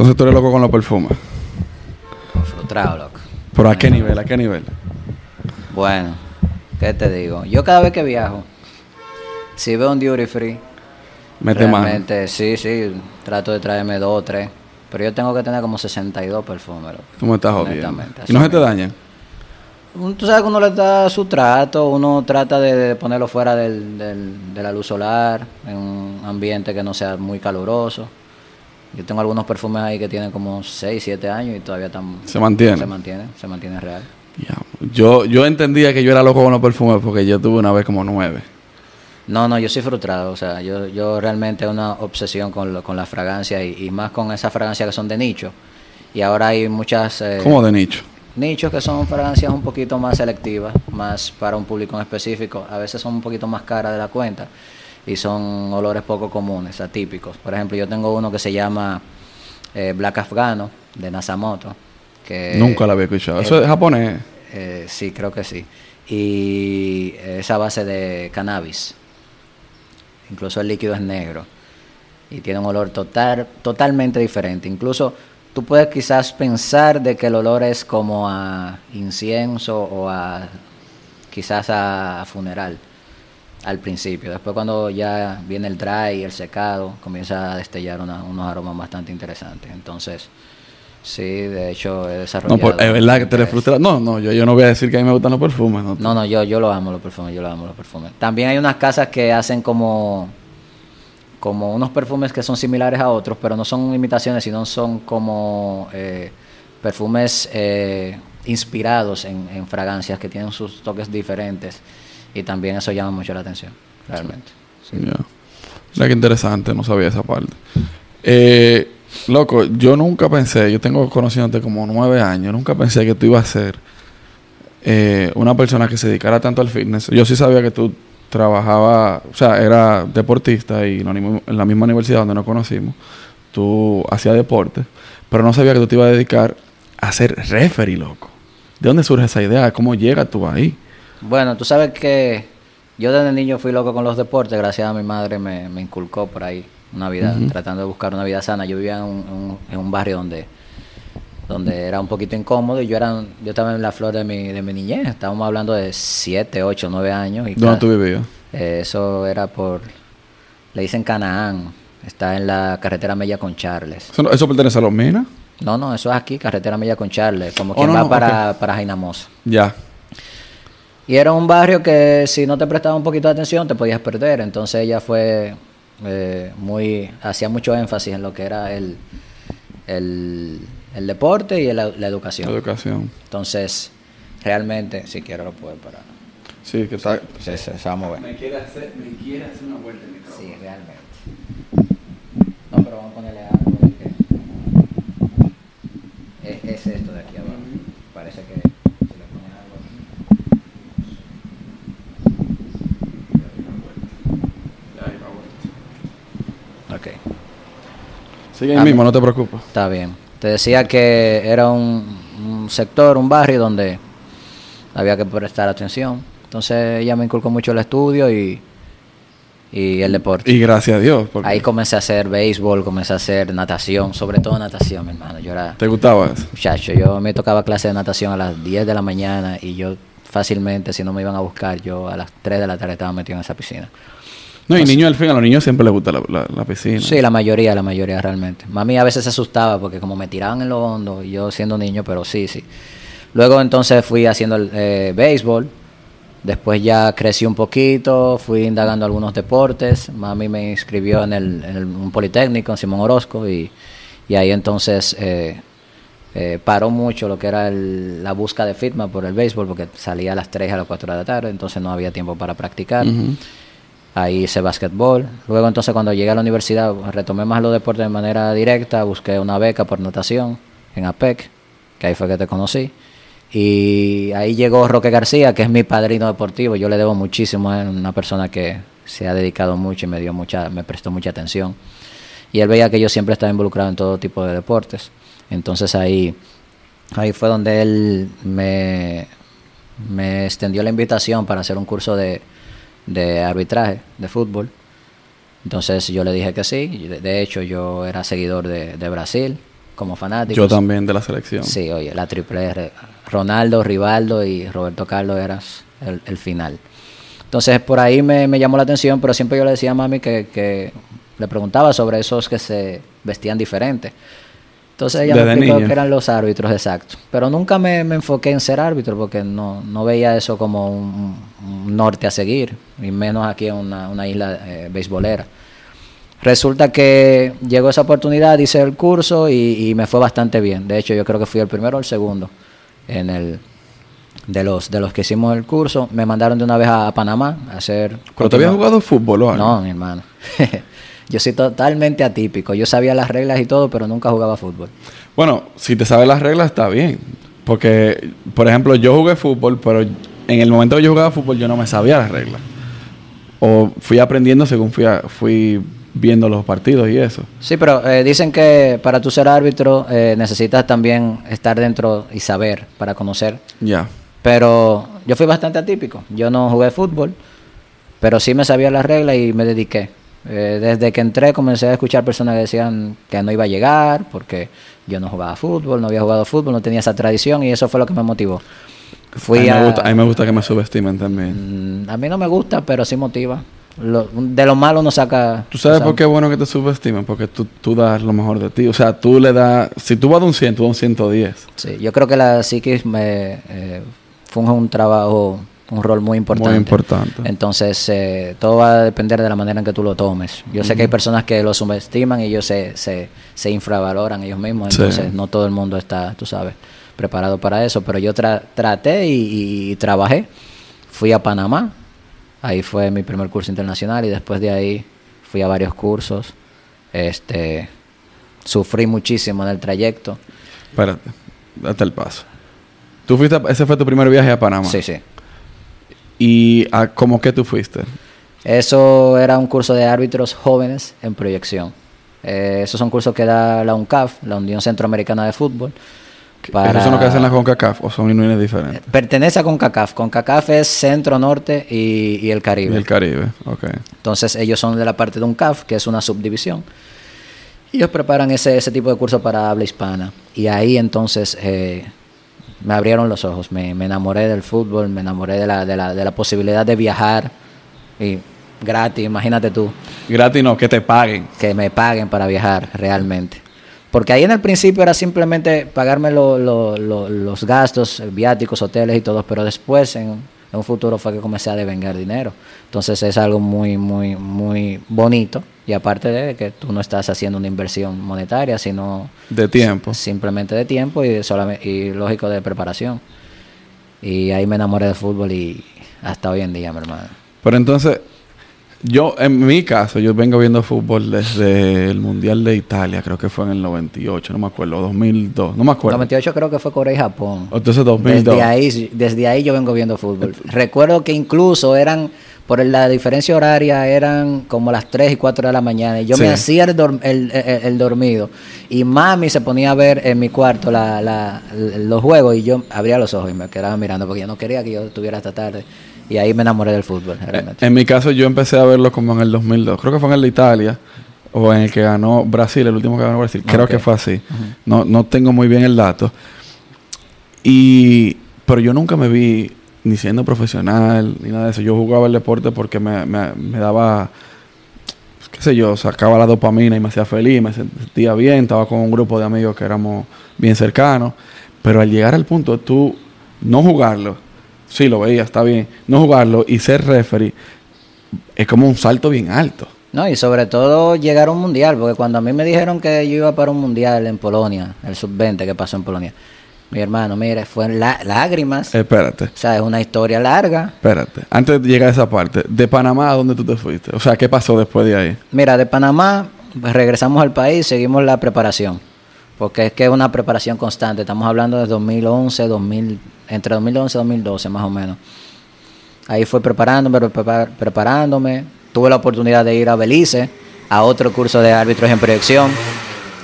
Entonces tú eres loco con los perfumes. Frustrado, loco. ¿Pero a qué nivel? ¿A qué nivel? Bueno, ¿qué te digo? Yo cada vez que viajo, si veo un duty free, Mete mano. realmente sí, sí, trato de traerme dos o tres. Pero yo tengo que tener como 62 perfumes. loco. Tú me estás jodiendo. ¿Y no se te dañan? Tú sabes que uno le da su trato, uno trata de, de ponerlo fuera del, del- de la luz solar, en un ambiente que no sea muy caluroso. Yo tengo algunos perfumes ahí que tienen como 6, 7 años y todavía están... Se mantienen. Se mantienen, se mantiene real. Yo, yo entendía que yo era loco con los perfumes porque yo tuve una vez como nueve. No, no, yo soy frustrado, o sea, yo, yo realmente una obsesión con, lo- con la fragancia y, y más con esas fragancias que son de nicho. Y ahora hay muchas... eh, ¿Cómo de nicho? nichos que son fragancias un poquito más selectivas, más para un público en específico. A veces son un poquito más caras de la cuenta y son olores poco comunes, atípicos. Por ejemplo, yo tengo uno que se llama eh, Black Afgano de Nasamoto. Que, Nunca la había escuchado. eh, Eso es japonés. eh, sí, creo que sí. Y es a base de cannabis. Incluso el líquido es negro. Y tiene un olor total, totalmente diferente. Incluso tú puedes quizás pensar de que el olor es como a incienso o a quizás a funeral al principio. Después cuando ya viene el dry y el secado, comienza a destellar una- unos aromas bastante interesantes. Entonces, sí, de hecho he No, desarrollado... por- es verdad que te le frustra. No, no, yo, yo no voy a decir que a mí me gustan los perfumes. No, No, no, yo, yo lo amo los perfumes, yo lo amo los perfumes. También hay unas casas que hacen como, como unos perfumes que son similares a otros, pero no son imitaciones, sino son como eh, perfumes eh, inspirados en, en fragancias que tienen sus toques diferentes. Y también eso llama mucho la atención, realmente. Sí. Ya. Mira qué interesante, no sabía esa parte. Eh, loco, yo nunca pensé, yo tengo conociéndote como nueve años, nunca pensé que tú ibas a ser eh, una persona que se dedicara tanto al fitness. Yo sí sabía que tú trabajabas, o sea, era deportista y en la misma universidad donde nos conocimos, tú hacías deporte, pero no sabía que tú te ibas a dedicar a ser referee, loco. ¿De dónde surge esa idea? ¿Cómo llegas tú ahí? Bueno, tú sabes que yo desde niño fui loco con los deportes, gracias a mi madre me, me inculcó por ahí una vida, tratando de buscar una vida sana. Yo vivía en un, en barrio donde, donde era un poquito incómodo y yo era yo estaba en la flor de mi, de mi niñez, estábamos hablando de 7, 8, 9 años. Y ¿Dónde tú vivías? eh, eso era por, le dicen Canaán, está en la carretera Mella con Charles. ¿Eso, pertenece a los minas? No, no, eso es aquí, carretera Mella con Charles, como Oh, quien no, va no, para, para Jainamosa. Ya. Y era un barrio que si no te prestaba un poquito de atención te podías perder. Entonces ella fue eh, muy, hacía mucho énfasis en lo que era el, el, el deporte y la, la educación. Educación. Entonces, realmente, si quiero lo puedo parar. Sí, que está... Se, se, se va a mover. Me quiere hacer, me quiere hacer una vuelta en mi Sí, realmente. No, pero vamos a ponerle algo de que... Es, es esto de aquí abajo. Parece que si le pones algo aquí... Ok. Sigue ahí Ah, mismo, no te preocupes. Está bien. Te decía que era un, un sector, un barrio donde había que prestar atención. Entonces ella me inculcó mucho el estudio y, y el deporte. Y gracias a Dios. Porque Ahí comencé a hacer béisbol, comencé a hacer natación, sobre todo natación, mi hermano. Yo era ¿Te gustaba eso? muchacho, yo me tocaba clase de natación a las 10 de la mañana y yo fácilmente, si no me iban a buscar, yo a las 3 de la tarde estaba metido en esa piscina. No, y niños al fin, a los niños siempre les gusta la, la- la piscina. Sí, la mayoría, la mayoría realmente. Mami a veces se asustaba porque como me tiraban en lo hondo, yo siendo niño, pero sí, sí. Luego entonces fui haciendo el eh, béisbol, después ya crecí un poquito, fui indagando algunos deportes, mami me inscribió en, el, en el- un politécnico, en Simón Orozco, y, y ahí entonces eh, eh, paró mucho lo que era el- la búsqueda de fitma por el béisbol, porque salía a las 3 a las 4 de la tarde, entonces no había tiempo para practicar. Ahí hice básquetbol. Luego entonces cuando llegué a la universidad retomé más los deportes de manera directa, busqué una beca por natación en APEC, que ahí fue que te conocí. Y ahí llegó Roque García, que es mi padrino deportivo. Yo le debo muchísimo a él, una persona que se ha dedicado mucho y me dio mucha, me prestó mucha atención. Y él veía que yo siempre estaba involucrado en todo tipo de deportes. Entonces ahí, ahí fue donde él me, me extendió la invitación para hacer un curso de, de arbitraje de fútbol. Entonces yo le dije que sí. De, hecho, yo era seguidor de, de Brasil, como fanáticos. Yo también de la selección. Sí, oye, la triple R. Ronaldo, Rivaldo y Roberto Carlos eras el, el final. Entonces por ahí me, me, llamó la atención, pero siempre yo le decía a mami que, que le preguntaba sobre esos que se vestían diferente. Entonces ella me explicó que eran los árbitros exactos. Pero nunca me, me, enfoqué en ser árbitro porque no, no veía eso como un, un, norte a seguir, y menos aquí en una, una isla eh, beisbolera. Resulta que llegó esa oportunidad, hice el curso y, y, me fue bastante bien. De hecho, yo creo que fui el primero o el segundo en el de los de los que hicimos el curso. Me mandaron de una vez a, a Panamá a hacer. ¿Pero te habías jugado fútbol o algo? No, mi hermano. Yo soy totalmente atípico. Yo sabía las reglas y todo, pero nunca jugaba fútbol. Bueno, si te sabes las reglas está bien. Porque, por ejemplo, yo jugué fútbol, pero en el momento que yo jugaba fútbol yo no me sabía las reglas. O fui aprendiendo según fui, a, fui viendo los partidos y eso. Sí, pero eh, dicen que para tú ser árbitro eh, necesitas también estar dentro y saber para conocer. Ya. Yeah. Pero yo fui bastante atípico. Yo no jugué fútbol, pero sí me sabía las reglas y me dediqué. Eh, desde que entré comencé a escuchar personas que decían que no iba a llegar porque yo no jugaba fútbol, no había jugado fútbol, no tenía esa tradición y eso fue lo que me motivó. Fui a, mí, me gusta, a mí me gusta que me subestimen también. Mm, a mí no me gusta, pero sí motiva. Lo, de lo malo no saca... ¿Tú sabes por qué es bueno que te subestimen? Porque tú, tú das lo mejor de ti. O sea, tú le das... Si tú vas de un 100, tú das un 110. Sí, yo creo que la psiquis me eh, funge un trabajo un rol muy importante. Muy importante. Entonces, eh, todo va a depender de la manera en que tú lo tomes. Yo uh -huh. sé que hay personas que lo subestiman y ellos se, se, se infravaloran ellos mismos, entonces sí. no todo el mundo está, tú sabes, preparado para eso, pero yo tra traté y, y, trabajé. Fui a Panamá, ahí fue mi primer curso internacional y después de ahí fui a varios cursos. Este, sufrí muchísimo en el trayecto. Espérate, date el paso. ¿Tú fuiste, ese fue tu primer viaje a Panamá? Sí, sí. ¿Y a cómo que tú fuiste? Eso era un curso de árbitros jóvenes en proyección. Eh, esos son cursos que da la UNCAF, la Unión Centroamericana de Fútbol. Para... ¿Esos son los que hacen la CONCACAF o son uniones diferentes? Pertenece a CONCACAF. CONCACAF es Centro, Norte y, y el Caribe. Y el Caribe, ok. Entonces ellos son de la parte de UNCAF, que es una subdivisión. Y ellos preparan ese, ese tipo de curso para habla hispana. Y ahí entonces eh, me abrieron los ojos, me, me, enamoré del fútbol, me enamoré de la, de, la, de la posibilidad de viajar y gratis, imagínate tú. Gratis no, que te paguen. Que me paguen para viajar realmente. Porque ahí en el principio era simplemente pagarme lo, lo, lo, los gastos, viáticos, hoteles y todo, pero después en, en, un futuro fue que comencé a devengar dinero. Entonces es algo muy, muy, muy bonito. Y aparte de que tú no estás haciendo una inversión monetaria, sino... De tiempo. Simplemente de tiempo y, solamente, y lógico de preparación. Y ahí me enamoré del fútbol y hasta hoy en día, mi hermano. Pero entonces, yo, en mi caso, yo vengo viendo fútbol desde el Mundial de Italia, creo que fue en el 98, no me acuerdo, 2002, no me acuerdo. 98 creo que fue Corea y Japón. Entonces 2002. Desde ahí, desde ahí yo vengo viendo fútbol. Recuerdo que incluso eran, por la diferencia horaria, eran como las 3 y 4 de la mañana. Y yo sí. me hacía el, dorm, el, el, el, dormido. Y mami se ponía a ver en mi cuarto la, la, los juegos y yo abría los ojos y me quedaba mirando porque yo no quería que yo estuviera esta tarde. Y ahí me enamoré del fútbol. Realmente. En mi caso, yo empecé a verlo como en el 2002. Creo que fue en el de Italia o en el que ganó Brasil, el último que ganó Brasil. Creo okay. que fue así. Uh -huh. no, no tengo muy bien el dato. Y, pero yo nunca me vi ni siendo profesional ni nada de eso. Yo jugaba el deporte porque me, me, daba, qué sé yo, sacaba la dopamina y me hacía feliz, me sentía bien. Estaba con un grupo de amigos que éramos bien cercanos. Pero al llegar al punto de tú no jugarlo, sí lo veía, está bien. No jugarlo y ser referee es como un salto bien alto. No, y sobre todo llegar a un mundial, porque cuando a mí me dijeron que yo iba para un mundial en Polonia, el sub-20 que pasó en Polonia, mi hermano, mire, fue lá lágrimas. Espérate. O sea, es una historia larga. Espérate. Antes de llegar a esa parte, ¿de Panamá a dónde tú te fuiste? O sea, ¿qué pasó después de ahí? Mira, de Panamá pues, regresamos al país, seguimos la preparación. Porque es que es una preparación constante. Estamos hablando de 2011, 2000, entre 2011 y 2012 más o menos. Ahí fue preparándome, preparándome. Tuve la oportunidad de ir a Belice, a otro curso de árbitros en proyección.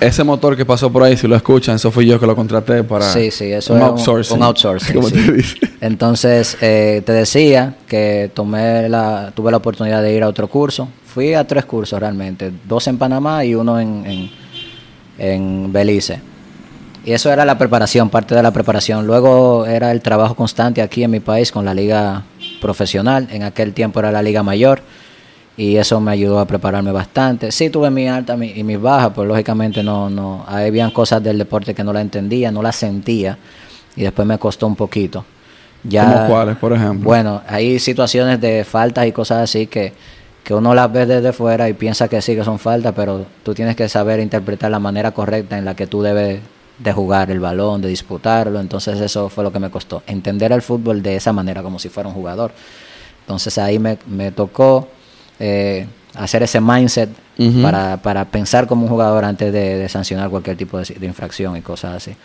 Ese motor que pasó por ahí, si lo escuchan, eso fui yo que lo contraté para sí, sí, eso un es outsourcing. Un, un outsourcing sí. Entonces, eh, te decía que tomé la, tuve la oportunidad de ir a otro curso. Fui a tres cursos realmente, dos en Panamá y uno en, en, en Belice. Y eso era la preparación, parte de la preparación. Luego era el trabajo constante aquí en mi país con la liga profesional. En aquel tiempo era la liga mayor y eso me ayudó a prepararme bastante. Sí tuve mi alta y mis bajas, pues lógicamente no, no, habían cosas del deporte que no la entendía, no la sentía y después me costó un poquito. Ya, ¿Cómo cuáles, por ejemplo? Bueno, hay situaciones de faltas y cosas así que, que uno las ve desde fuera y piensa que sí que son faltas, pero tú tienes que saber interpretar la manera correcta en la que tú debes de jugar el balón, de disputarlo. Entonces eso fue lo que me costó, entender el fútbol de esa manera, como si fuera un jugador. Entonces ahí me, me tocó eh, hacer ese mindset para, para, pensar como un jugador antes de, sancionar cualquier tipo de, de, infracción y cosas así.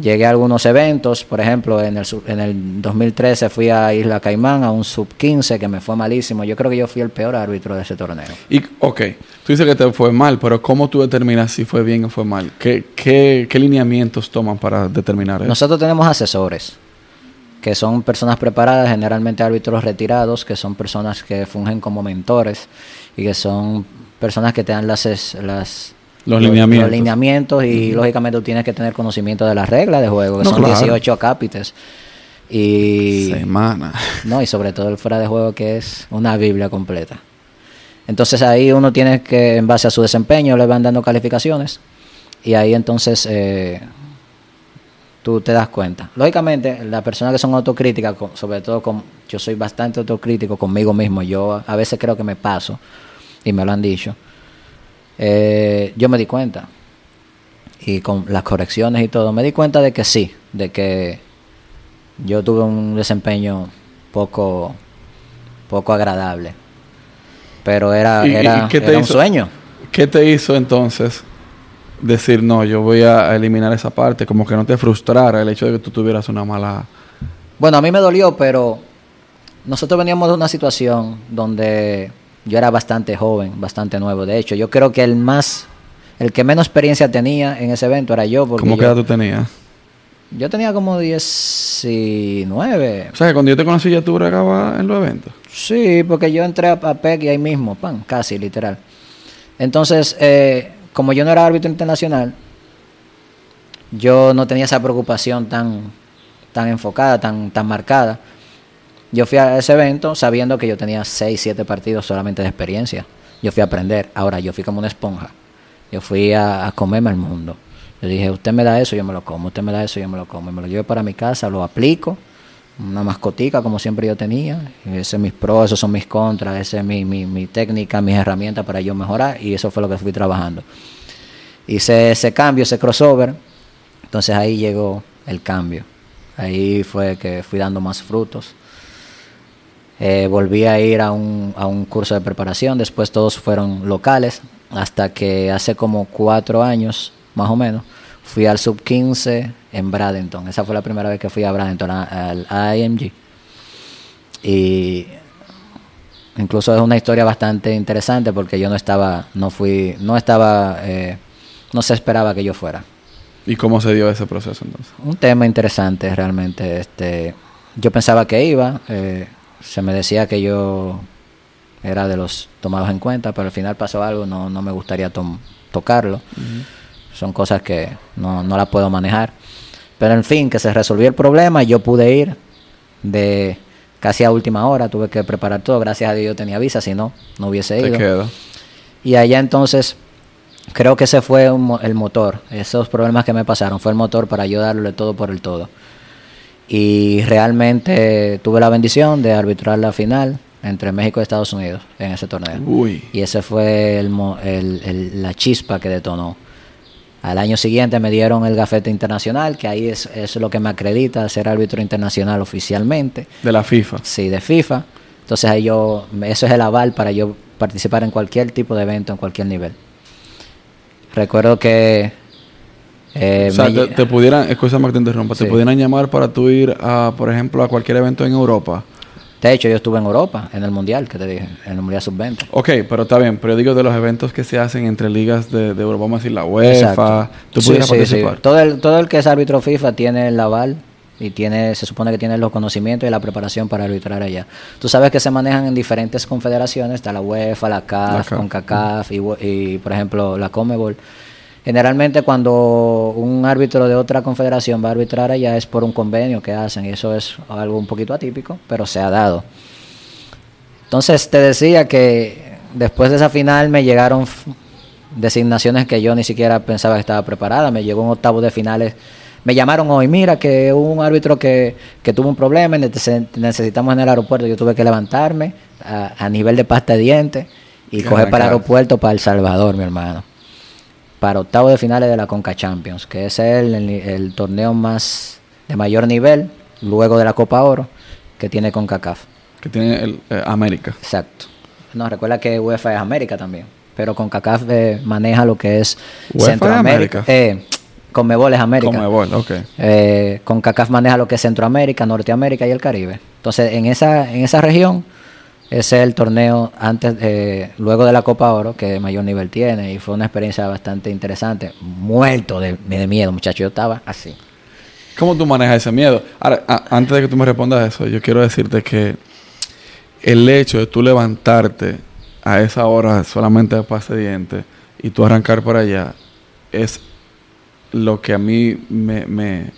Llegué a algunos eventos, por ejemplo, en el, en el 2013 fui a Isla Caimán a un sub-15 que me fue malísimo. Yo creo que yo fui el peor árbitro de ese torneo. Y, ok, tú dices que te fue mal, pero ¿cómo tú determinas si fue bien o fue mal? ¿Qué, qué, qué lineamientos toman para determinar eso? Nosotros tenemos asesores, que son personas preparadas, generalmente árbitros retirados, que son personas que fungen como mentores y que son personas que te dan las, las los, lineamientos. lineamientos y lógicamente tú tienes que tener conocimiento de las reglas de juego, que son 18 acápites. Y, Semana. No, y sobre todo el fuera de juego que es una Biblia completa. Entonces ahí uno tiene que, en base a su desempeño, le van dando calificaciones y ahí entonces eh, tú te das cuenta. Lógicamente, las personas que son autocríticas, sobre todo con, yo soy bastante autocrítico conmigo mismo, yo a veces creo que me paso y me lo han dicho eh, yo me di cuenta. Y con las correcciones y todo, me di cuenta de que sí, de que yo tuve un desempeño poco, poco agradable. Pero era, era, un sueño. ¿Qué te hizo entonces decir, no, yo voy a eliminar esa parte? Como que no te frustrara el hecho de que tú tuvieras una mala... Bueno, a mí me dolió, pero nosotros veníamos de una situación donde yo era bastante joven, bastante nuevo. De hecho, yo creo que el más, el que menos experiencia tenía en ese evento era yo. Porque ¿Cómo que edad tú tenías? Yo tenía como 19. O sea, que cuando yo te conocí ya tú bregabas en los eventos. Sí, porque yo entré a, PEC y ahí mismo, pan, casi, literal. Entonces, eh, como yo no era árbitro internacional, yo no tenía esa preocupación tan, tan enfocada, tan, tan marcada. Yo fui a ese evento sabiendo que yo tenía 6, 7 partidos solamente de experiencia. Yo fui a aprender. Ahora, yo fui como una esponja. Yo fui a, comerme el mundo. Yo dije, usted me da eso, yo me lo como. Usted me da eso, yo me lo como. me lo llevo para mi casa, lo aplico. Una mascotica como siempre yo tenía. Ese es mis pros, esos son mis contras, esa es mi, mi, mi técnica, mis herramientas para yo mejorar. Y eso fue lo que fui trabajando. Hice ese cambio, ese crossover. Entonces ahí llegó el cambio. Ahí fue que fui dando más frutos. Eh, volví a ir a un, a un curso de preparación, después todos fueron locales, hasta que hace como cuatro años, más o menos, fui al sub 15 en Bradenton. Esa fue la primera vez que fui a Bradenton, al AMG. Y incluso es una historia bastante interesante porque yo no estaba, no fui, no estaba, eh, no se esperaba que yo fuera. ¿Y cómo se dio ese proceso entonces? Un tema interesante realmente. Este, yo pensaba que iba, eh, se me decía que yo era de los tomados en cuenta, pero al final pasó algo, no, no me gustaría tocarlo. Son cosas que no, no las puedo manejar. Pero en fin, que se resolvió el problema y yo pude ir de casi a última hora, tuve que preparar todo, gracias a Dios yo tenía visa, si no, no hubiese ido. Y allá entonces, creo que ese fue el motor, esos problemas que me pasaron, fue el motor para yo darle todo por el todo y realmente tuve la bendición de arbitrar la final entre México y Estados Unidos en ese torneo. Y ese fue el, la chispa que detonó. Al año siguiente me dieron el gafete internacional, que ahí es, es lo que me acredita ser árbitro internacional oficialmente. De la FIFA. Sí, de FIFA. Entonces ahí yo, eso es el aval para yo participar en cualquier tipo de evento, en cualquier nivel. Recuerdo que eh, o sea, te, pudieran, escúchame que te interrumpa, te pudieran llamar para tú ir a, por ejemplo, a cualquier evento en Europa. De hecho, yo estuve en Europa, en el Mundial, que te dije, en el Mundial Sub-20. Ok, pero está bien, pero yo digo de los eventos que se hacen entre ligas de, Europa, vamos a decir la UEFA, tú pudieras participar. Todo, el, todo el que es árbitro FIFA tiene el aval y tiene se supone que tiene los conocimientos y la preparación para arbitrar allá. Tú sabes que se manejan en diferentes confederaciones, está la UEFA, la CAF, CONCACAF y, y, por ejemplo, la CONMEBOL Generalmente cuando un árbitro de otra confederación va a arbitrar allá es por un convenio que hacen y eso es algo un poquito atípico, pero se ha dado. Entonces te decía que después de esa final me llegaron designaciones que yo ni siquiera pensaba que estaba preparada. Me llegó un octavo de finales. Me llamaron hoy, mira que hubo un árbitro que, que tuvo un problema necesitamos en el aeropuerto. Yo tuve que levantarme a, a nivel de pasta de dientes y coger para el aeropuerto para El Salvador, mi hermano. Para octavo de finales de la Conca Champions, que es el, el, el torneo más de mayor nivel, luego de la Copa Oro, que tiene CONCACAF. Que tiene el, eh, América. Exacto. No, recuerda que UEFA es América también, pero CONCACAF eh, maneja lo que es UEFA es Centroamérica. América. Eh, Conmebol es América. Conmebol, ok. Eh, CONCACAF maneja lo que es Centroamérica, Norteamérica y el Caribe. Entonces, en esa, en esa región, ese es el torneo antes, eh, luego de la Copa Oro que mayor nivel tiene y fue una experiencia bastante interesante. Muerto de, de miedo, muchacho. Yo estaba así. ¿Cómo tú manejas ese miedo? Ahora, antes de que tú me respondas eso, yo quiero decirte que el hecho de tú levantarte a esa hora solamente de pase dientes y tú arrancar por allá es lo que a mí me, me-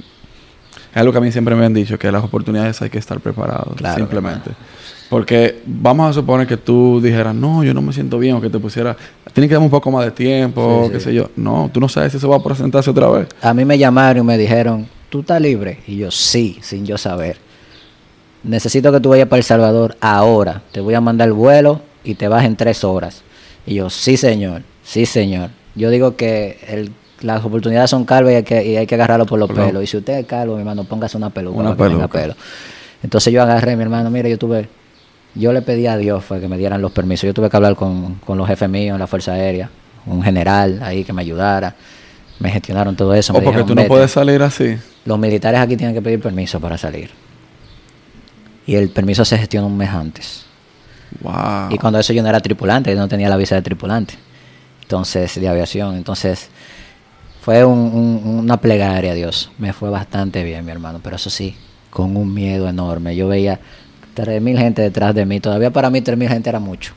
es algo que a mí siempre me han dicho que las oportunidades hay que estar preparados Claro, simplemente porque vamos a suponer que tú dijeras no yo no me siento bien o que te pusiera tienes que darme un poco más de tiempo Sí, qué sí. sé yo no tú no sabes si eso va a presentarse otra vez A mí me llamaron y me dijeron, ¿tú estás libre? Y yo, sí, sin yo saber. Necesito que tú vayas para El Salvador ahora. Te voy a mandar el vuelo y te vas en tres horas. Y yo, sí, señor, sí, señor. Yo digo que el- las oportunidades son calvas y hay que, y hay que agarrarlo por los Por lo- pelos. Y si usted es calvo, mi hermano, póngase una peluca. Una para que tenga peluca. pelo. Entonces yo agarré, mi hermano, mira, yo tuve... Yo le pedí a Dios fue que me dieran los permisos. Yo tuve que hablar con, con los jefes míos en la Fuerza Aérea, un general ahí que me ayudara. Me gestionaron todo eso. o me porque dijeron, tú no "Vete". puedes salir así Los militares aquí tienen que pedir permiso para salir. Y el permiso se gestiona un mes antes. wow Y cuando eso yo no era tripulante, yo no tenía la visa de tripulante. Entonces, de aviación. Entonces, fue un- un- una plegaria a Dios. Me fue bastante bien, mi hermano. Pero eso sí, con un miedo enorme. Yo veía 3.000 gente detrás de mí. Todavía para mí 3.000 gente era mucho.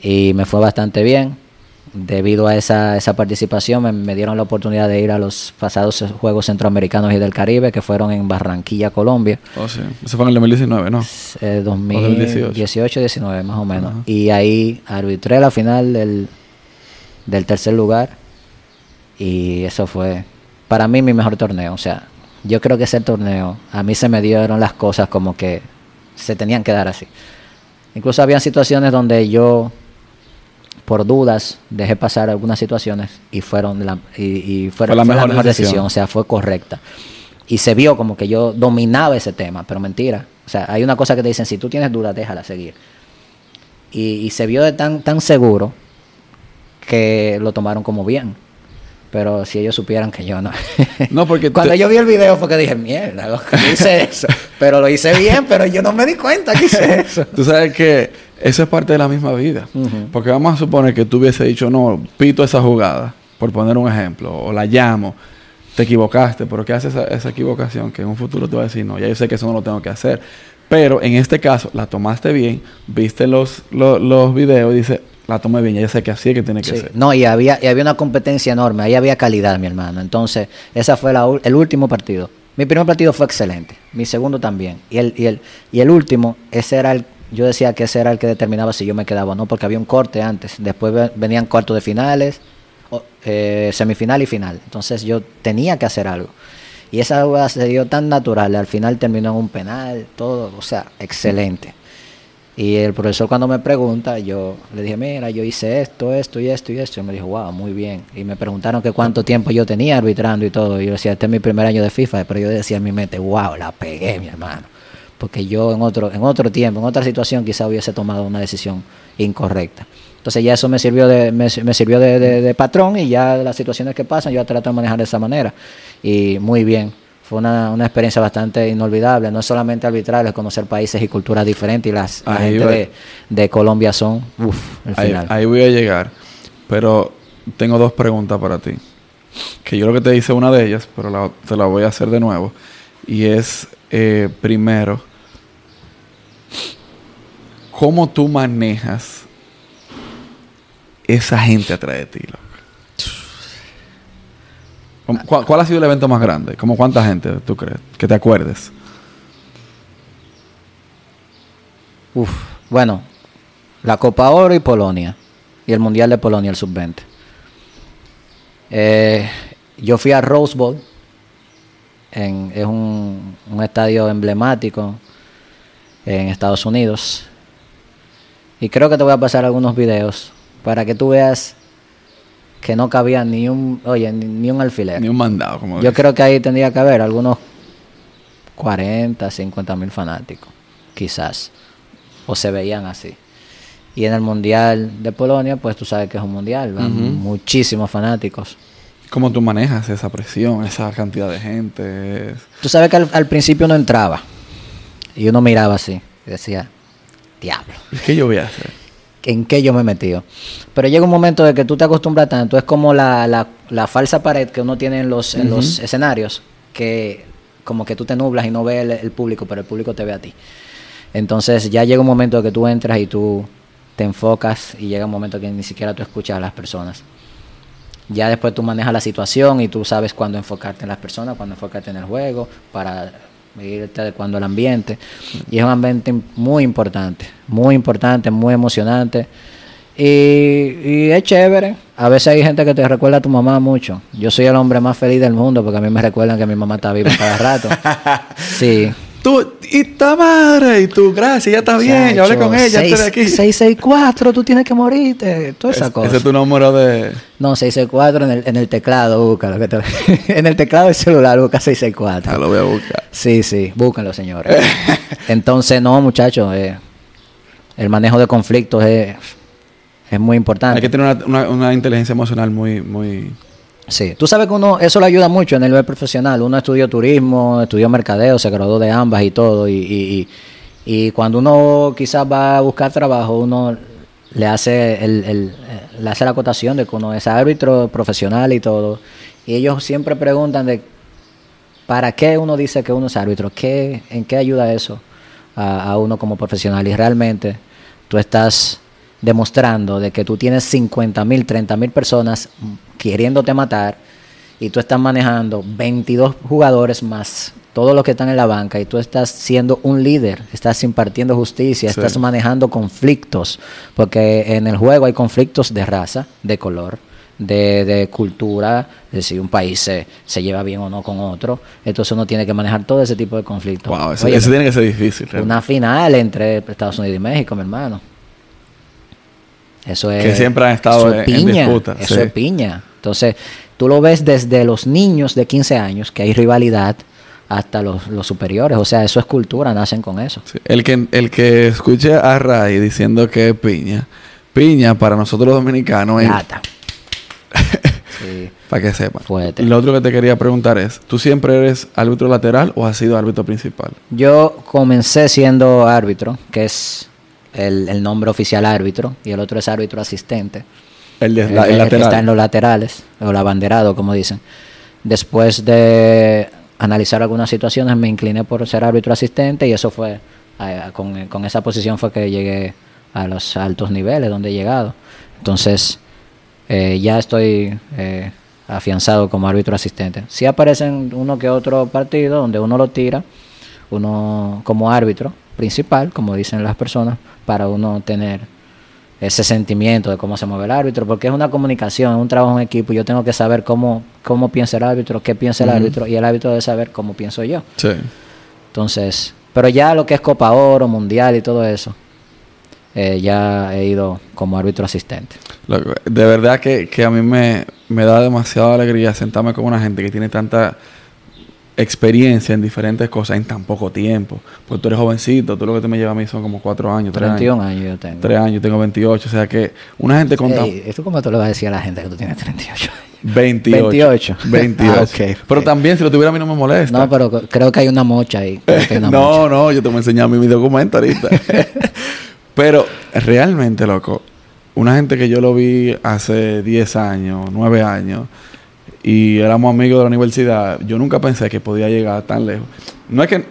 Y me fue bastante bien. Debido a esa, esa participación me, me dieron la oportunidad de ir a los pasados Juegos Centroamericanos y del Caribe, que fueron en Barranquilla, Colombia. Oh, sí. Eso fue en el 2019, ¿no? Eh, 2018. 2018-19 más o menos. Y ahí arbitré la final del, del tercer lugar. Y eso fue para mí mi mejor torneo. O sea, yo creo que ese torneo a mí se me dieron las cosas como que se tenían que dar así. Incluso había situaciones donde yo, por dudas, dejé pasar algunas situaciones y fueron la, y, y fueron, Fue la fue mejor decisión. decisión. O sea, fue correcta. Y se vio como que yo dominaba ese tema, pero mentira. O sea, hay una cosa que te dicen, si tú tienes dudas, déjala seguir. Y, y se vio de tan, tan seguro que lo tomaron como bien. Pero si ellos supieran que yo no. No, porque Cuando te- yo vi el video fue que dije, mierda, loco, hice eso. Pero lo hice bien, pero yo no me di cuenta que hice eso. Tú sabes que eso es parte de la misma vida. Porque vamos a suponer que tú hubiese dicho, no, pito esa jugada, por poner un ejemplo, o la llamo, te equivocaste, pero ¿qué hace esa, esa equivocación? Que en un futuro te va a decir, no, ya yo sé que eso no lo tengo que hacer. Pero en este caso, la tomaste bien, viste los, los, los videos y dices, la tomé bien, ya yo sé que así es que tiene que Sí. ser. No, y había, y había una competencia enorme, ahí había calidad, mi hermano. Entonces, esa fue la, el último partido. Mi primer partido fue excelente, mi segundo también. Y el, y el, y el último, ese era el, yo decía que ese era el que determinaba si yo me quedaba o no, porque había un corte antes. Después ve- venían cuartos de finales, eh, semifinal y final. Entonces yo tenía que hacer algo. Y esa jugada se dio tan natural, al final terminó en un penal, todo, o sea, excelente. Y el profesor cuando me pregunta, yo le dije, mira, yo hice esto, esto y esto y esto. Y me dijo, wow, muy bien. Y me preguntaron que cuánto tiempo yo tenía arbitrando y todo. Y yo decía, este es mi primer año de FIFA. Pero yo decía en mi mente, wow, la pegué, mi hermano. Porque yo en otro, en otro tiempo, en otra situación, quizá hubiese tomado una decisión incorrecta. Entonces ya eso me sirvió de, me, sirvió de patrón y ya las situaciones que pasan yo trato de manejar de esa manera. Y muy bien. Fue una, una experiencia bastante inolvidable. No es solamente arbitrar, es conocer países y culturas diferentes. Y las la gente de, de Colombia son, uff, el Ahí, final. ahí voy a llegar. Pero tengo dos preguntas para ti. Que yo lo que te hice una de ellas, pero la- te la voy a hacer de nuevo. Y es, eh, primero, ¿cómo tú manejas esa gente atrás de ti? ¿Cuál, ha sido el evento más grande? ¿Cómo cuánta gente tú crees? Que te acuerdes. Uf, bueno, la Copa Oro y Polonia. Y el Mundial de Polonia, el Sub-20. Eh, yo fui a Rose Bowl. En, es un estadio emblemático en Estados Unidos. Y creo que te voy a pasar algunos videos para que tú veas que no cabía ni un, oye, ni, ni un alfiler. Ni un mandado, como Yo creo que ahí tendría que haber algunos 40, 50 mil fanáticos, quizás. O se veían así. Y en el Mundial de Polonia, pues tú sabes que es un mundial, van muchísimos fanáticos. ¿Cómo tú manejas esa presión, esa cantidad de gente? Tú sabes que al, al principio uno entraba y uno miraba así y decía, diablo, ¿Qué yo voy a hacer? ¿En qué yo me he metido? Pero llega un momento de que tú te acostumbras tanto, es como la, la- la falsa pared que uno tiene en los, en los escenarios, que como que tú te nublas y no ves el, el público, pero el público te ve a ti. Entonces ya llega un momento de que tú entras y tú te enfocas y llega un momento que ni siquiera tú escuchas a las personas. Ya después tú manejas la situación y tú sabes cuándo enfocarte en las personas, cuándo enfocarte en el juego, para irte adecuando al ambiente. Y es un ambiente muy importante, muy importante, muy emocionante. Y, y es chévere. A veces hay gente que te recuerda a tu mamá mucho. Yo soy el hombre más feliz del mundo porque a mí me recuerdan que mi mamá está viva cada rato. Sí. Tú, y ta madre, y tú, gracias, ya está bien, yo hablé con ella de aquí. 664, tú tienes que morirte. Toda esa Es- cosa. Ese es tu número de... No, 664 en el, en el teclado, búscalo. que te- en el teclado del celular, busca 664. Ah, lo voy a buscar. Sí, sí, búsquenlo, señores. Entonces, no, muchachos, eh, el manejo de conflictos es, es muy importante. Hay que tener una, una- una inteligencia emocional muy, muy... Sí, tú sabes que uno, eso le ayuda mucho en el nivel profesional. Uno estudió turismo, estudió mercadeo, se graduó de ambas y todo. Y, y, y, cuando uno quizás va a buscar trabajo, uno le hace, el, el, eh, le hace la acotación de que uno es árbitro profesional y todo. Y ellos siempre preguntan de para qué uno dice que uno es árbitro, ¿Qué, ¿en qué ayuda eso a, a uno como profesional? Y realmente tú estás demostrando de que tú tienes 50 mil, 30 mil personas queriéndote matar y tú estás manejando 22 jugadores más todos los que están en la banca y tú estás siendo un líder, estás impartiendo justicia, Sí. estás manejando conflictos, porque en el juego hay conflictos de raza, de color, de, de cultura, de si un país se, se lleva bien o no con otro, entonces uno tiene que manejar todo ese tipo de conflictos. Wow, eso, Oye, eso tiene que ser difícil. realmente. una final entre Estados Unidos y México, mi hermano. Eso es. Que siempre han estado en- piña. disputa, Eso sí. es piña. Entonces, tú lo ves desde los niños de 15 años, que hay rivalidad, hasta los, los superiores. O sea, eso es cultura, nacen con eso. Sí. El, que, el que escuche a Ray diciendo que es piña, piña para nosotros los dominicanos es... Lata. sí. Para que sepan. Fuerte. Lo otro que te quería preguntar es, ¿tú siempre eres árbitro lateral o has sido árbitro principal? Yo comencé siendo árbitro, que es el, el nombre oficial árbitro, y el otro es árbitro asistente. El, de, la- el el que está en los laterales, o el abanderado, como dicen. Después de analizar algunas situaciones, me incliné por ser árbitro asistente y eso fue, eh, con, con esa posición fue que llegué a los altos niveles donde he llegado. Entonces, eh, ya estoy eh, afianzado como árbitro asistente. Sí aparecen uno que otro partido donde uno lo tira, uno como árbitro principal, como dicen las personas, para uno tener ese sentimiento de cómo se mueve el árbitro, porque es una comunicación, es un trabajo en equipo. Yo tengo que saber cómo, cómo piensa el árbitro, qué piensa el árbitro, y el árbitro debe saber cómo pienso yo. Sí. Entonces, pero ya lo que es Copa Oro, Mundial y todo eso, eh, ya he ido como árbitro asistente. De verdad que, que a mí me, me da demasiada alegría sentarme con una gente que tiene tanta experiencia en diferentes cosas en tan poco tiempo. Pues tú eres jovencito, tú lo que te me lleva a mí son como cuatro años, tres 31 años. años yo tengo. Tres años, yo tengo 28. O sea que una gente con Ey, ¿Esto cómo tú le vas a decir a la gente que tú tienes 38 años? 28. 28. 28. Ah, ok, Pero también si lo tuviera a mí no me molesta. No, pero creo que hay una mocha ahí. mocha. no, no, yo te voy a enseñar mi, mi documento ahorita. Pero realmente, loco, una gente que yo lo vi hace 10 años, 9 años, y éramos amigos de la universidad, yo nunca pensé que podía llegar tan lejos. No es que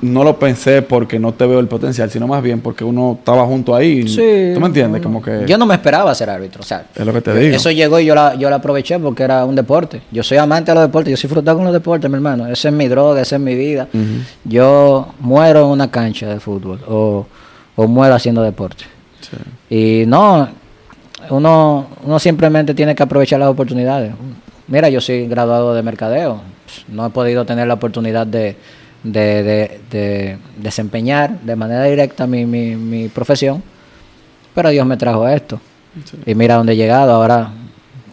no lo pensé porque no te veo el potencial, sino más bien porque uno estaba junto ahí. Sí. ¿Tú me entiendes? Como que Yo no me esperaba ser árbitro, o sea, es lo que te digo. eso llegó y yo la, yo la aproveché porque era un deporte. Yo soy amante de los deportes, yo soy frustrado con los deportes, mi hermano. Esa es mi droga, esa es mi vida. Yo muero en una cancha de fútbol o, o muero haciendo deporte. Sí. Y no, uno, uno simplemente tiene que aprovechar las oportunidades. Mira, yo soy graduado de mercadeo. No he podido tener la oportunidad de, de, de- de desempeñar de manera directa mi, mi, mi profesión, pero Dios me trajo esto. Y mira dónde he llegado. Ahora,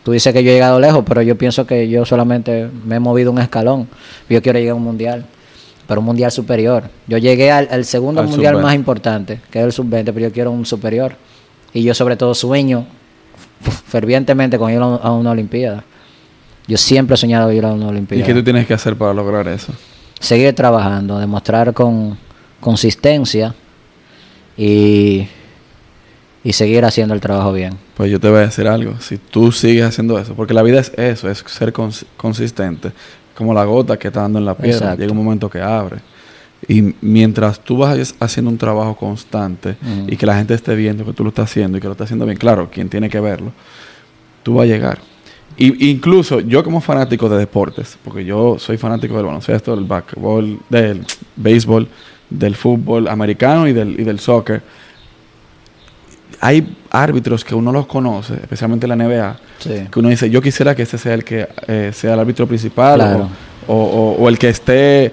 tú dices que yo he llegado lejos, pero yo pienso que yo solamente me he movido un escalón. Yo quiero llegar a un mundial, pero un mundial superior. Yo llegué al, al segundo Al mundial sub-20. más importante, que es el sub-20, pero yo quiero un superior. Y yo sobre todo sueño fervientemente con ir a una Olimpiada. Yo siempre he soñado ir a una ¿Y Olimpiada. qué tú tienes que hacer para lograr eso? Seguir trabajando, demostrar con consistencia y, y seguir haciendo el trabajo bien. Pues yo te voy a decir algo. Si tú sigues haciendo eso, porque la vida es eso, es ser cons- consistente, como la gota que está dando en la piedra. Exacto. Llega un momento que abre. Y mientras tú vas haciendo un trabajo constante y que la gente esté viendo que tú lo estás haciendo y que lo estás haciendo bien, claro, quien tiene que verlo, tú vas a llegar. Y, incluso yo como fanático de deportes, porque yo soy fanático del baloncesto, del basketball, del béisbol, del fútbol americano y del, y del soccer, hay árbitros que uno los conoce, especialmente en la NBA, Sí. que uno dice, yo quisiera que este sea el que eh, sea el árbitro principal Claro. o, o- el que esté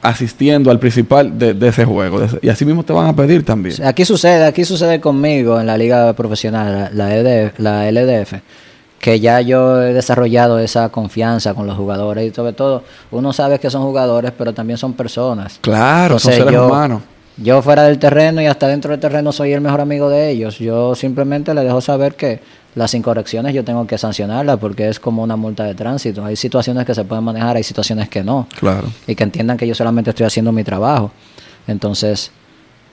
asistiendo al principal de, de ese juego. de ese- y así mismo te van a pedir también. Aquí sucede, aquí sucede conmigo en la liga profesional, la, la, EDF, la LDF, que ya yo he desarrollado esa confianza con los jugadores y sobre todo uno sabe que son jugadores, pero también son personas. Claro, son seres yo- humanos. Yo fuera del terreno y hasta dentro del terreno soy el mejor amigo de ellos. Yo simplemente les dejo saber que las incorrecciones yo tengo que sancionarlas porque es como una multa de tránsito. Hay situaciones que se pueden manejar, hay situaciones que no. Claro. Y que entiendan que yo solamente estoy haciendo mi trabajo. Entonces,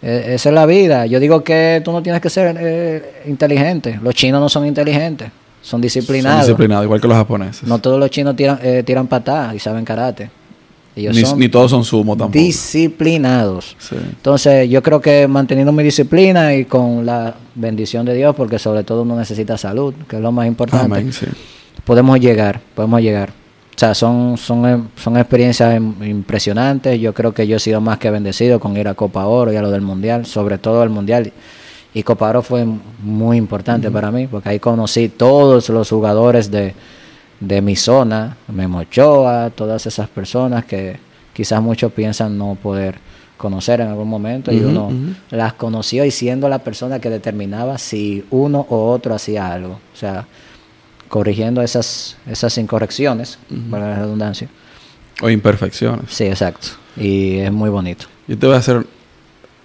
eh, esa es la vida. Yo digo que tú no tienes que ser eh, inteligente. Los chinos no son inteligentes, son disciplinados. Son disciplinados, igual que los japoneses. No todos los chinos tiran, eh, tiran patadas y saben karate. Ellos ni, son ni todos son sumo tampoco. disciplinados. Sí. Entonces, yo creo que manteniendo mi disciplina y con la bendición de Dios, porque sobre todo uno necesita salud, que es lo más importante, Amén, sí. podemos llegar, podemos llegar. O sea, son, son, eh, son experiencias im- impresionantes. Yo creo que yo he sido más que bendecido con ir a Copa Oro y a lo del Mundial, sobre todo el Mundial. Y Copa Oro fue muy importante para mí, porque ahí conocí todos los jugadores de, de mi zona, Memo Ochoa, todas esas personas que quizás muchos piensan no poder conocer en algún momento y uno las conoció y siendo la persona que determinaba si uno o otro hacía algo. O sea, corrigiendo esas, esas incorrecciones, para la redundancia. O imperfecciones. Sí, exacto. Y es muy bonito. Yo te voy a hacer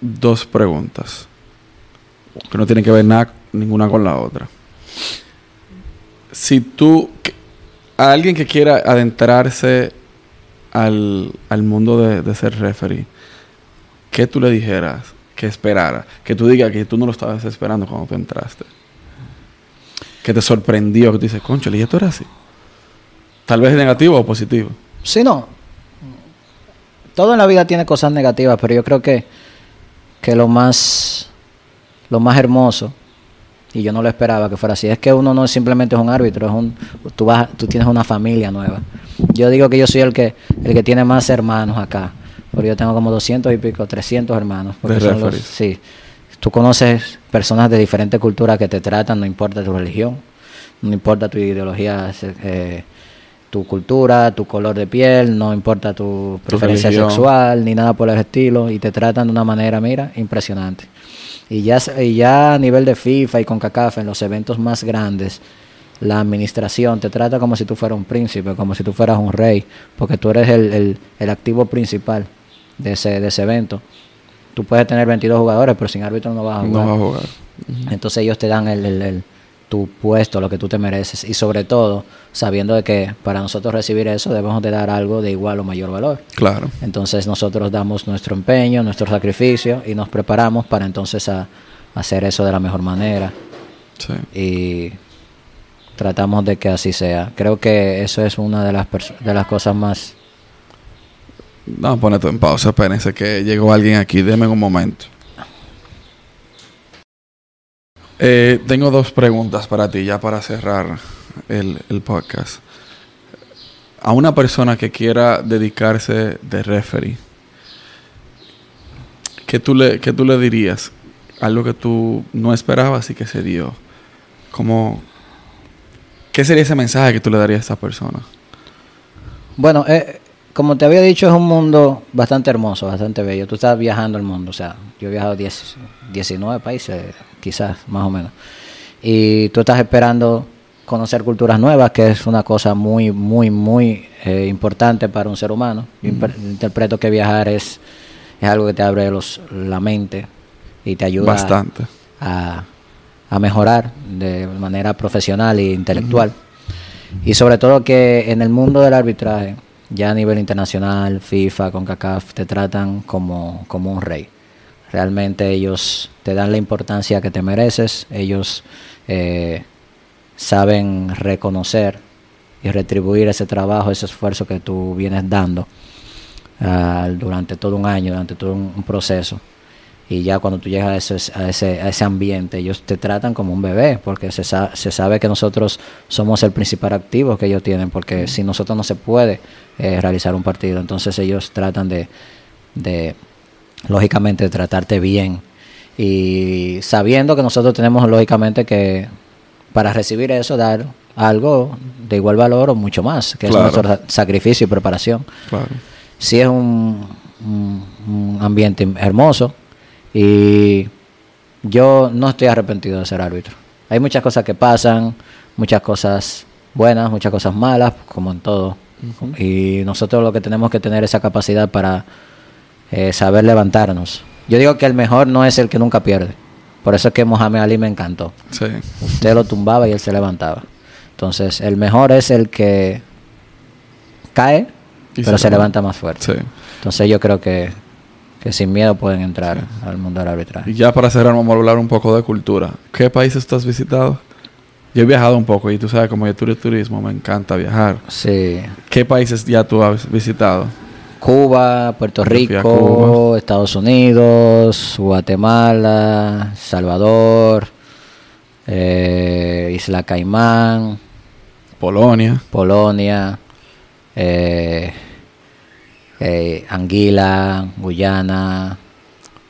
dos preguntas que no tienen que ver nada ninguna con la otra. Si tú, a alguien que quiera adentrarse al, al mundo de, de ser referee, ¿qué tú le dijeras que esperara? Que tú digas que tú no lo estabas esperando cuando tú entraste. Que te sorprendió, que tú dices, concho, ¿y esto era así? Tal vez negativo o positivo. Sí, no. Todo en la vida tiene cosas negativas, pero yo creo que, que lo más lo más hermoso, y yo no lo esperaba que fuera así, es que uno no simplemente es un árbitro, es un, tú, vas, tú tienes una familia nueva. Yo digo que yo soy el que, el que tiene más hermanos acá, porque yo tengo como 200 y pico, 300 hermanos. porque son los- sí. Tú conoces personas de diferentes culturas que te tratan, no importa tu religión, no importa tu ideología, eh, tu cultura, tu color de piel, no importa tu preferencia sexual, ni nada por el estilo, y te tratan de una manera, mira, impresionante. Y ya, y ya a nivel de FIFA y con CACAF, en los eventos más grandes, la administración te trata como si tú fueras un príncipe, como si tú fueras un rey, porque tú eres el, el- el activo principal de ese, de ese evento. Tú puedes tener 22 jugadores, pero sin árbitro no vas a jugar. No va a jugar. Entonces ellos te dan el- tu puesto, lo que tú te mereces. Y sobre todo, sabiendo de que para nosotros recibir eso debemos de dar algo de igual o mayor valor. Claro. Entonces nosotros damos nuestro empeño, nuestro sacrificio y nos preparamos para entonces a, hacer eso de la mejor manera. Sí. Y tratamos de que así sea. Creo que eso es una de las, de las cosas más No, pone todo en pausa, espérense que llegó alguien aquí, déme un momento. Eh, tengo dos preguntas para ti, ya para cerrar el, el podcast. A una persona que quiera dedicarse de referee, ¿qué tú le, qué tú le dirías? Algo que tú no esperabas y que se dio. ¿Cómo, ¿Qué sería ese mensaje que tú le darías a esa persona? Bueno, eh, como te había dicho, es un mundo bastante hermoso, bastante bello. Tú estás viajando el mundo, o sea, yo he viajado 10, 19 países, quizás, más o menos. Y tú estás esperando conocer culturas nuevas, que es una cosa muy, muy, muy eh, importante para un ser humano. Yo interpreto que viajar es, es algo que te abre los, la mente y te ayuda Bastante. A, a mejorar de manera profesional e intelectual. Y sobre todo que en el mundo del arbitraje, ya a nivel internacional, FIFA, CONCACAF, te tratan como, como un rey. Realmente ellos te dan la importancia que te mereces, ellos eh, saben reconocer y retribuir ese trabajo, ese esfuerzo que tú vienes dando ah, durante todo un año, durante todo un proceso y ya cuando tú llegas a ese, a ese, a ese ambiente, ellos te tratan como un bebé, porque se, se sabe que nosotros somos el principal activo que ellos tienen, porque sin nosotros no se puede eh, realizar un partido. Entonces ellos tratan de, de, lógicamente, tratarte bien y sabiendo que nosotros tenemos, lógicamente, que para recibir eso, dar algo de igual valor o mucho más, que es nuestro sacrificio y preparación. Claro. Sí es un, un ambiente hermoso, y yo no estoy arrepentido de ser árbitro. Hay muchas cosas que pasan, muchas cosas buenas, muchas cosas malas, como en todo. Y nosotros lo que tenemos que tener esa capacidad para eh, saber levantarnos. Yo digo que el mejor no es el que nunca pierde. Por eso es que Mohamed Ali me encantó. Usted lo tumbaba y él se levantaba. Entonces, el mejor es el que cae, pero se, levanta más fuerte. Entonces, yo creo que que sin miedo pueden entrar al mundo del arbitraje. Y ya para cerrar, vamos a hablar un poco de cultura. ¿Qué países tú has visitado? Yo he viajado un poco y tú sabes, como yo turismo, me encanta viajar. Sí. ¿Qué países ya tú has visitado? Cuba, Puerto Rico, Estados Unidos, Guatemala, Salvador, eh, Isla Caimán, Polonia. Polonia, eh, eh, Anguila, Guyana,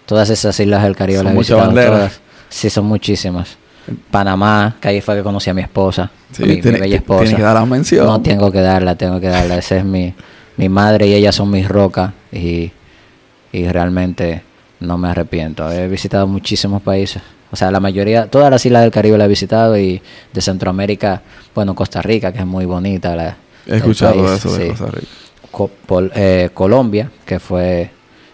todas esas islas del Caribe las he visitado todas. Sí, son muchísimas. Panamá, que ahí fue que conocí a mi esposa, mi, bella esposa. Tienes que dar la mención. No tengo que darla, tengo que darla. Esa es mi, mi madre y ella son mis rocas y, y realmente no me arrepiento. He visitado muchísimos países. O sea, la mayoría, todas las islas del Caribe las he visitado y de Centroamérica, bueno, Costa Rica, que es muy bonita. La, he escuchado eso de Costa Rica. Eh, Colombia, que fue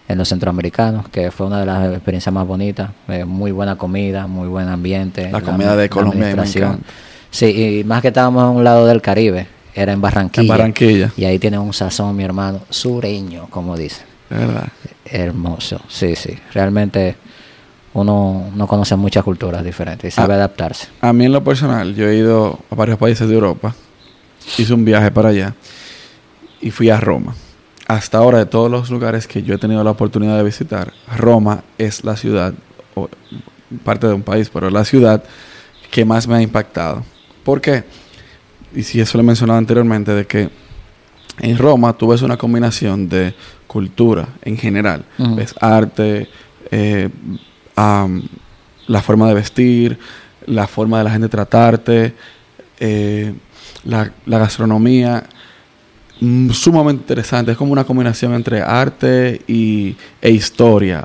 en los centroamericanos, que fue una de las experiencias más bonitas. Eh, muy buena comida, muy buen ambiente. La comida de Colombia Sí, y más que estábamos a un lado del Caribe, era en Barranquilla. En Barranquilla. Y ahí tiene un sazón, mi hermano, sureño, como dice. ¿Verdad? Hermoso, sí, sí. Realmente uno no conoce muchas culturas diferentes y sabe ah, adaptarse. A mí en lo personal, yo he ido a varios países de Europa. Hice un viaje para allá y fui a Roma. Hasta ahora, de todos los lugares que yo he tenido la oportunidad de visitar, Roma es la ciudad, o parte de un país, pero la ciudad que más me ha impactado. ¿Por qué? Y si eso lo he mencionado anteriormente, de que en Roma tú ves una combinación de cultura en general. Ves arte, eh, la forma de vestir, la forma de la gente tratarte, eh, la, la, gastronomía. Mm, sumamente interesante. Es como una combinación entre arte y, e historia.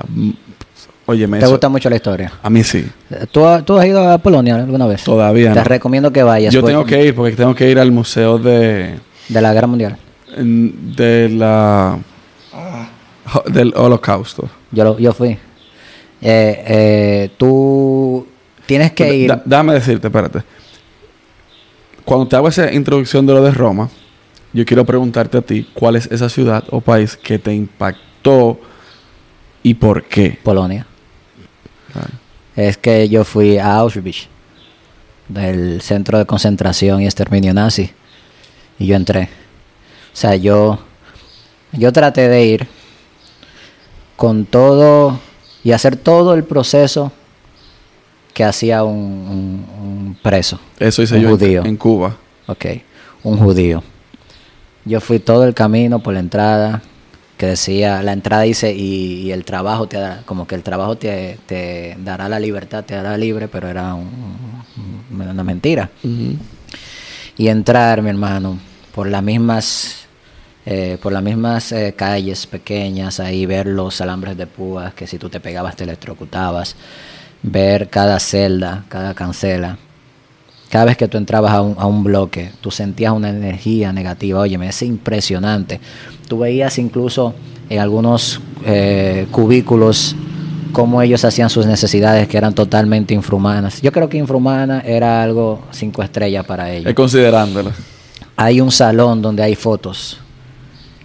Oye, ¿Te gusta mucho la historia? A mí sí. ¿Tú, has ido a Polonia alguna vez? Todavía Te recomiendo que vayas. Yo pues. tengo que ir porque tengo que ir al museo de... De la Guerra Mundial. De la... Del Holocausto. Yo, yo fui. Eh, eh, tú tienes que ir... Dame decirte, espérate. Cuando te hago esa introducción de lo de Roma yo quiero preguntarte a ti, ¿cuál es esa ciudad o país que te impactó y por qué? Polonia. Es que yo fui a Auschwitz, del centro de concentración y exterminio nazi, y yo entré. O sea, yo, yo traté de ir con todo y hacer todo el proceso que hacía un, un- un preso. Eso hice un yo en- judío. en Cuba. Ok, un judío. Yo fui todo el camino por la entrada, que decía, la entrada dice, y, y el trabajo te da, como que el trabajo te, te dará la libertad, te hará libre, pero era un- un- una mentira. Y entrar, mi hermano, por las mismas, eh, por las mismas eh, calles pequeñas, ahí ver los alambres de púas, que si tú te pegabas te electrocutabas, ver cada celda, cada cancela. Cada vez que tú entrabas a un, a un bloque, tú sentías una energía negativa. Óyeme, es impresionante. Tú veías incluso en algunos eh, cubículos cómo ellos hacían sus necesidades que eran totalmente infrahumanas. Yo creo que infrahumana era algo cinco estrellas para ellos. Es considerándolo. Hay un salón donde hay fotos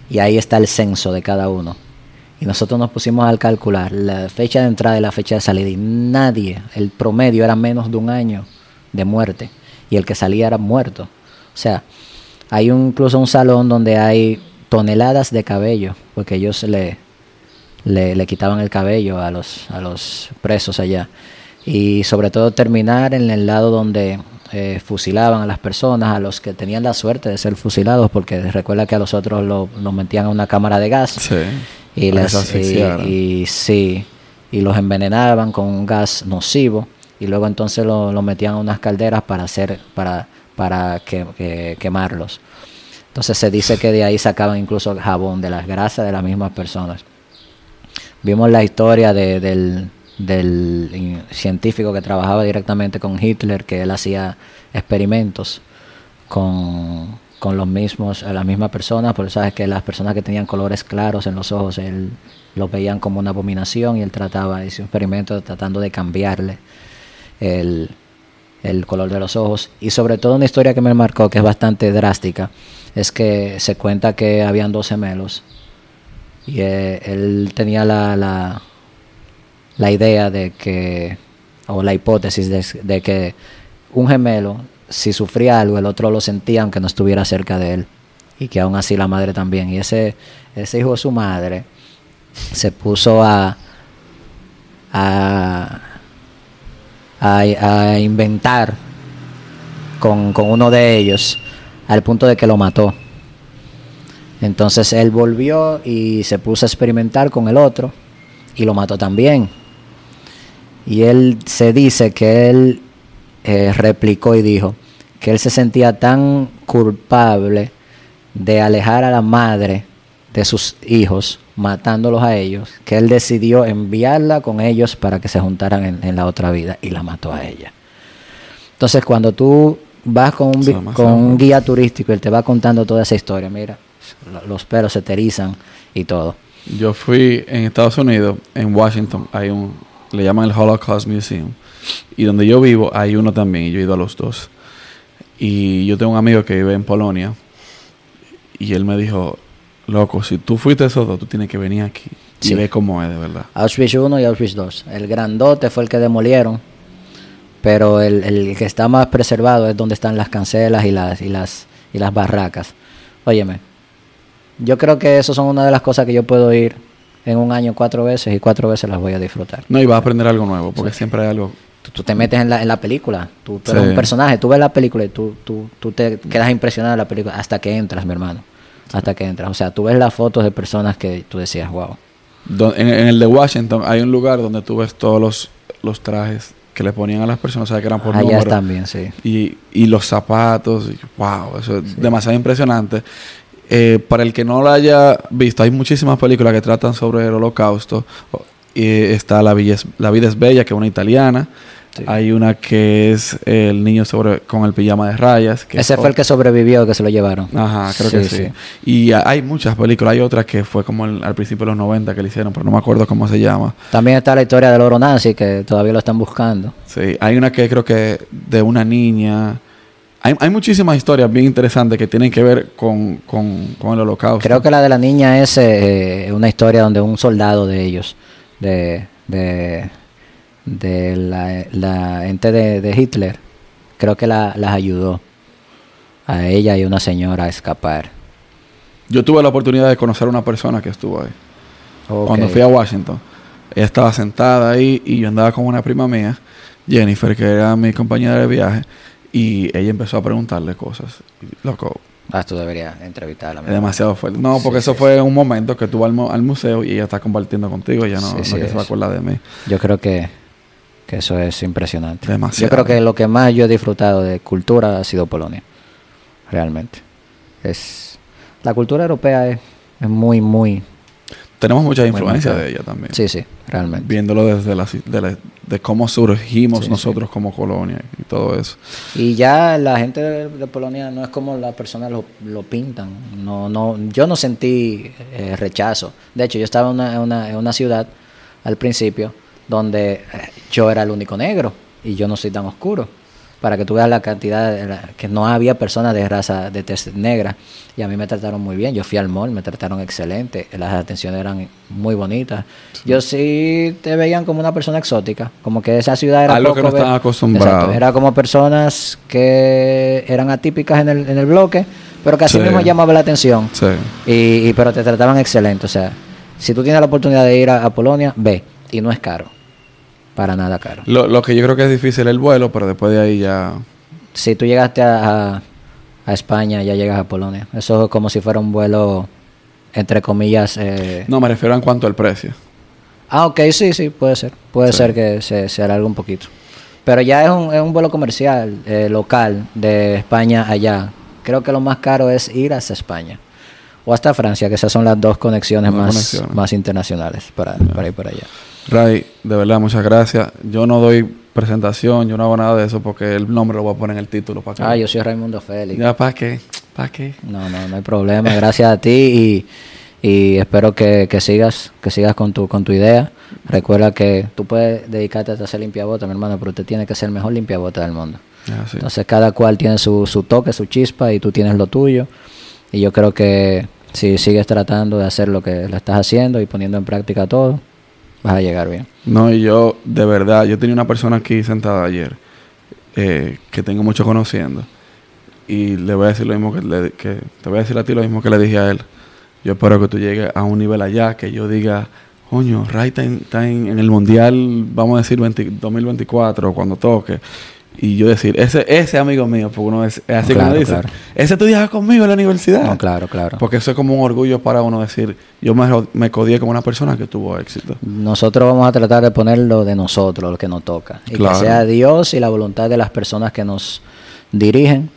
y ahí está el censo de cada uno. Y nosotros nos pusimos al calcular la fecha de entrada y la fecha de salida y nadie, el promedio era menos de un año de muerte y el que salía era muerto. O sea, hay un- incluso un salón donde hay toneladas de cabello porque ellos le, le, le quitaban el cabello a los, a los presos allá. Y sobre todo terminar en el lado donde eh, fusilaban a las personas, a los que tenían la suerte de ser fusilados, porque recuerda que a los otros lo- los metían en una cámara de gas Sí. y, les, y sí, y los envenenaban con un gas nocivo y luego entonces lo, metían en unas calderas para hacer para para que, que- quemarlos. Entonces se dice que de ahí sacaban incluso jabón de las grasas de las mismas personas. Vimos la historia de- del, del científico que trabajaba directamente con Hitler, que él hacía experimentos con, con los mismos, a las mismas personas, porque sabes que las personas que tenían colores claros en los ojos, él los veían como una abominación y él trataba, hizo experimento tratando de cambiarle el, el color de los ojos. Y sobre todo una historia que me marcó, que es bastante drástica, es que se cuenta que habían dos gemelos y eh, él tenía la, la, idea de que, o la hipótesis de, de que un gemelo, si sufría algo, el otro lo sentía aunque no estuviera cerca de él. Y que aún así la madre también. Y ese, ese hijo de su madre se puso a, a, a, inventar con, con uno de ellos al punto de que lo mató. Entonces él volvió y se puso a experimentar con el otro y lo mató también. Y él se dice que él eh, replicó y dijo que él se sentía tan culpable de alejar a la madre de sus hijos, matándolos a ellos, que él decidió enviarla con ellos para que se juntaran en, en la otra vida y la mató a ella. Entonces cuando tú vas con un, con un guía turístico y él te va contando toda esa historia, mira, lo- los pelos se te erizan y todo. Yo fui en Estados Unidos, en Washington, hay un, le llaman el Holocaust Museum. Y donde yo vivo hay uno también, y yo he ido a los dos. Y yo tengo un amigo que vive en Polonia, y él me dijo, loco, si tú fuiste esos dos, tú tienes que venir aquí Sí. y ver cómo es de verdad. Auschwitz 1 y Auschwitz 2. El grandote fue el que demolieron, pero el, el que está más preservado es donde están las cancelas y las, y las, y las barracas. Óyeme, yo creo que eso son una de las cosas que yo puedo ir en un año cuatro veces y cuatro veces las voy a disfrutar. No, y vas a aprender algo nuevo, porque siempre hay algo... Tú, tú te metes en la, en la película, tú, tú eres Sí. un personaje, tú ves la película y tú, tú, tú te quedas impresionado de la película hasta que entras, mi hermano. Hasta que entras. O sea, tú ves las fotos de personas que tú decías, wow. En, en el de Washington hay un lugar donde tú ves todos los, los trajes que le ponían a las personas, ¿sabes? Que eran por Allá número. también, sí. y, y los zapatos. y, wow, eso es demasiado impresionante. Eh, para el que no lo haya visto, hay muchísimas películas que tratan sobre el holocausto. O- Y está la, la vida es bella, que es una italiana. Sí. Hay una que es El niño sobre con el pijama de rayas. Que Ese es fue el que sobrevivió, que se lo llevaron. Ajá, creo que sí. Y a- hay muchas películas. Hay otra que fue como el- al principio de los 90 que le hicieron, pero no me acuerdo cómo se llama. También está la historia del oro nazi, que todavía lo están buscando. Sí, hay una que creo que de una niña. Hay, hay muchísimas historias bien interesantes que tienen que ver con, con, con el holocausto. Creo que la de la niña es eh, una historia donde un soldado de ellos, de, de, de la, la ente de, de Hitler, creo que la, las ayudó a ella y una señora a escapar. Yo tuve la oportunidad de conocer a una persona que estuvo ahí. Cuando fui a Washington. Ella estaba sentada ahí y yo andaba con una prima mía, Jennifer, que era mi compañera de viaje, y ella empezó a preguntarle cosas. Y, Loco, Ah, tú deberías entrevistarla. es demasiado fuerte. No, porque Sí, eso sí, fue un momento que tú vas al, mu- al museo y ella está compartiendo contigo. Ella no, Sí, no que se va a acordar de mí. Yo creo que, que eso es impresionante. Demasiado. Yo creo que lo que más yo he disfrutado de cultura ha sido Polonia. Realmente. Es la cultura europea es, es muy, muy... Tenemos mucha Muy influencia marcada. de ella también. Sí, sí, realmente. Viéndolo desde la, de, la- de cómo surgimos Sí, nosotros como colonia y todo eso. Y ya la gente de, de Polonia no es como las personas lo, lo pintan. No, no, yo no sentí eh, rechazo. De hecho, yo estaba en una, en una, en una ciudad al principio donde eh, yo era el único negro y yo no soy tan oscuro. Para que tú veas la cantidad, de la- que no había personas de raza de tez negra. Y a mí me trataron muy bien. Yo fui al mall, me trataron excelente. Las atenciones eran muy bonitas. Yo sí te veían como una persona exótica. Como que esa ciudad era Algo que poco no estaban acostumbrados. Exacto, Era como personas que eran atípicas en el, en el bloque, pero que así Sí. mismo llamaba la atención. Sí. Y, y- pero te trataban excelente. O sea, si tú tienes la oportunidad de ir a, a Polonia, ve. Y no es caro. Para nada caro. Lo, lo que yo creo que es difícil es el vuelo, pero después de ahí ya... Si tú llegaste a, a- a España, ya llegas a Polonia. Eso es como si fuera un vuelo, entre comillas. eh, No, me refiero en cuanto al precio. Ah, ok, sí, sí, puede ser. Puede Sí. ser que se, se alargue un poquito. Pero ya es un, es un vuelo comercial, eh, local, de España allá. Creo que lo más caro es ir hasta España. O hasta Francia, que esas son las dos conexiones, más, conexiones. más internacionales para, para ir para allá. Ray, de verdad, muchas gracias. Yo no doy presentación, yo no hago nada de eso porque el nombre lo voy a poner en el título. ¿para qué? Ah, yo soy Raimundo Félix. Ya, ¿para qué? ¿Para qué? No, no, no hay problema. Gracias a ti y, y espero que, que sigas, que sigas con tu, con tu idea. Recuerda que tú puedes dedicarte a hacer limpiabota, mi hermano, pero usted tiene que ser el mejor limpiabota del mundo. Sí. Entonces cada cual tiene su, su toque, su chispa y tú tienes lo tuyo. Y yo creo que si sigues tratando de hacer lo que le estás haciendo y poniendo en práctica todo, vas a llegar bien. No, y yo, de verdad, yo tenía una persona aquí sentada ayer eh, que tengo mucho conociendo. Y le voy a decir lo mismo que, le- que te voy a decir a ti lo mismo que le dije a él. Yo espero que tú llegues a un nivel allá que yo diga, coño, Ray está, en, está en- el mundial, vamos a decir 20 2024 cuando toque. Y yo decir, ese ese amigo mío, porque uno es, es así Claro, como dice, claro. ese estudiaba conmigo en la universidad. No, claro, claro. Porque eso es como un orgullo para uno decir, yo me, me codié como una persona que tuvo éxito. Nosotros vamos a tratar de poner lo de nosotros, lo que nos toca. Y Claro. que sea Dios y la voluntad de las personas que nos dirigen,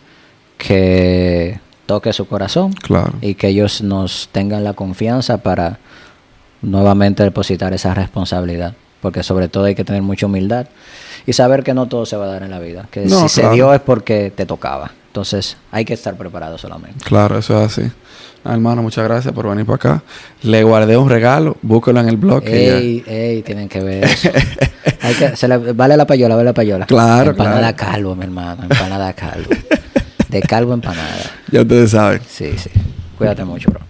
que toque su corazón Claro. y que ellos nos tengan la confianza para nuevamente depositar esa responsabilidad. Porque sobre todo hay que tener mucha humildad y saber que no todo se va a dar en la vida. Que No, si se dio es porque te tocaba. Entonces hay que estar preparado solamente. Claro, eso es así. Ah, hermano, muchas gracias por venir para acá. Le guardé un regalo, búsquelo en el blog. Ey, ey, tienen que ver eso. Hay que, se le- vale la payola, vale la payola. Claro, Empanada claro. calvo, mi hermano. Empanada calvo. De calvo empanada. ya ustedes saben. Sí, sí. Cuídate mucho, bro.